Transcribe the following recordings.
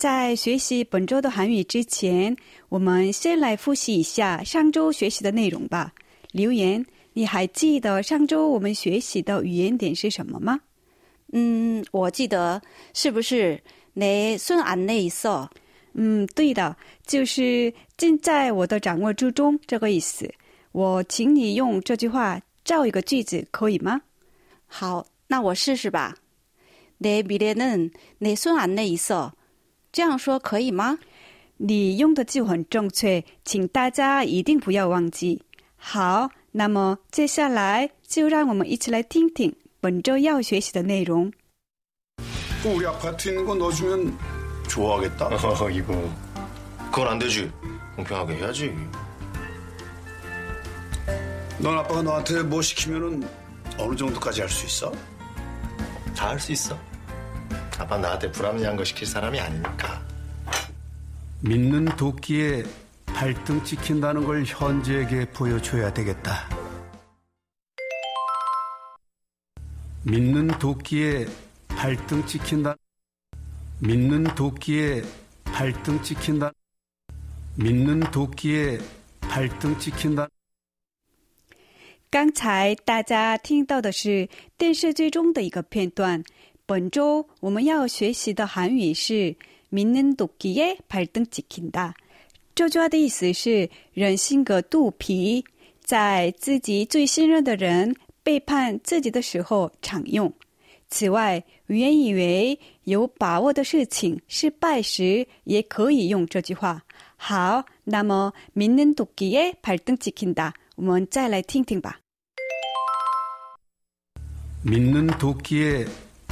在学习本周的韩语之前，我们先来复习一下上周学习的内容吧。留言，你还记得上周我们学习的语言点是什么吗？嗯，我记得，是不是내순한내이 소？ 嗯，对的，就是尽在我的掌握之中这个意思。我请你用这句话造一个句子，可以吗？好，那我试试吧。내미래는내순한내이소这样说可以吗？你用的句很正确，请大家一定不要忘记。好，那么接下来就让我们一起来听听本周要学习的内容。우리아파트인거너주면좋아하겠다이거그건안되지공평하게해야지넌아빠가너한테뭐시키면은어느정도까지할수있어다할수있어 아빠 나한테 불합리한 거 시킬 사람이 아니니까. 믿는 도끼에 발등 찍힌다는 걸 현지에게 보여줘야 되겠다. 믿는 도끼에 발등 찍힌다. 믿는 도끼에 발등 찍힌다. 믿는 도끼에 발등 찍힌다. 刚才大家听到的是电视剧中的一个片段。本周我们要学习的韩语是믿는독기에발등찍힌 다。 这句话的意思是，人心隔肚皮在自己最信任的人背叛自己的时候常用。此外，原以为有把握的事情失败时也可以用这句话。好，那么믿는독기에발등찍힌 다， 我们再来听听吧。믿는독기에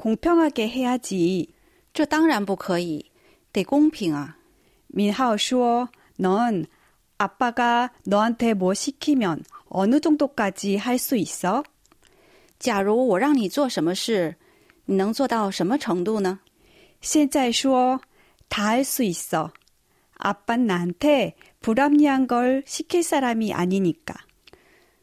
공평하게 해야지. 这当然不可以，得公平啊。 민하오 说：“넌 아빠가 너한테 뭐 시키면 어느 정도까지 할 수 있어? 假如我让你做什么事，你能做到什么程度呢？”现在说다 할 수 있어. 아빠 나한테 불합리한 걸 시킬 사람이 아니니까.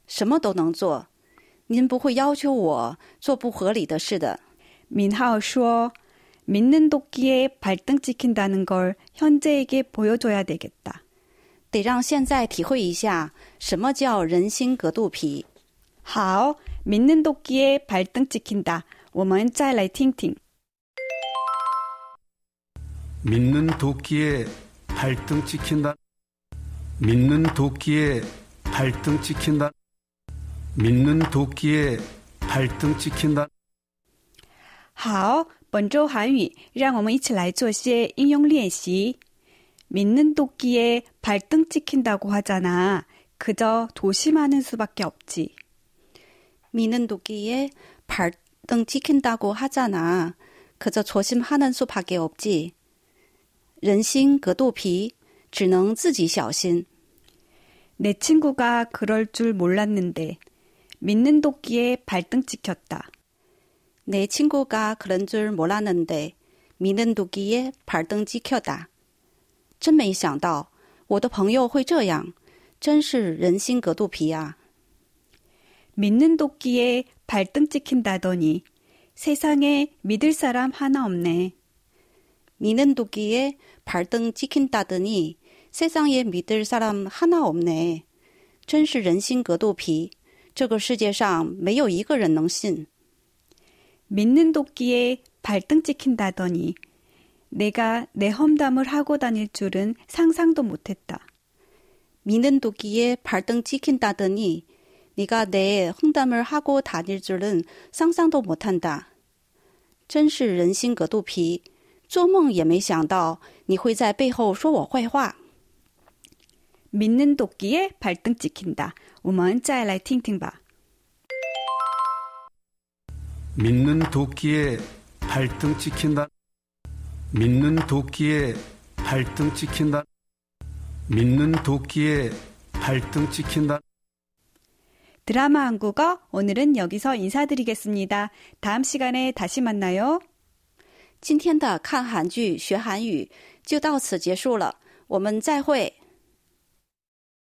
什么都能做，您不会要求我做不合理的事的。 민하우 슈어, 믿는 도끼에 발등 찍힌다는 걸 현재에게 보여줘야 되겠다. 得让现在体会一下什么叫人心隔肚皮。好， 믿는 도끼에 발등 찍힌다. 我们再来听听. 믿는 도끼에 발등 찍힌다. 믿는 도끼에 발등 찍힌다. 믿는 도끼에 발등 찍힌다. 好本周韩语让我们一起来做些应用练习믿는도끼에발등찍힌다고하잖아그저도심하는수밖에없지믿는도끼에발등찍힌다고하잖아그저조심하는수밖에없지人心隔肚皮只能自己小心내친구가그럴줄몰랐는데믿는도끼에발등찍혔다 那亲哥哥可能嘴没那能的，米嫩多基耶盘登鸡敲打。真没想到我的朋友会这样，真是人心隔肚皮啊！米嫩多基耶盘登鸡敲打，真没想到我的朋友会这样，真是人心隔肚皮。这个世界上没有一个人能信。 믿는 도끼에 발등 찍힌다더니 내가 내 험담을 하고 다닐 줄은 상상도 못했다. 믿는 도끼에 발등 찍힌다더니 네가 내 험담을 하고 다닐 줄은 상상도 못한다. 真是人心隔肚皮，做梦也没想到你会在背后说我坏话。 믿는 도끼에 발등 찍힌다. 우먼 짜이 라이팅 믿는 도끼에 발등 찍힌다. 믿는 도끼에 발등 찍힌다. 믿는 도끼에 발등 찍힌다. 드라마 한국어 오늘은 여기서 인사드리겠습니다. 다음 시간에 다시 만나요. 今天的看韩剧学韩语就到此结束了，我们再会。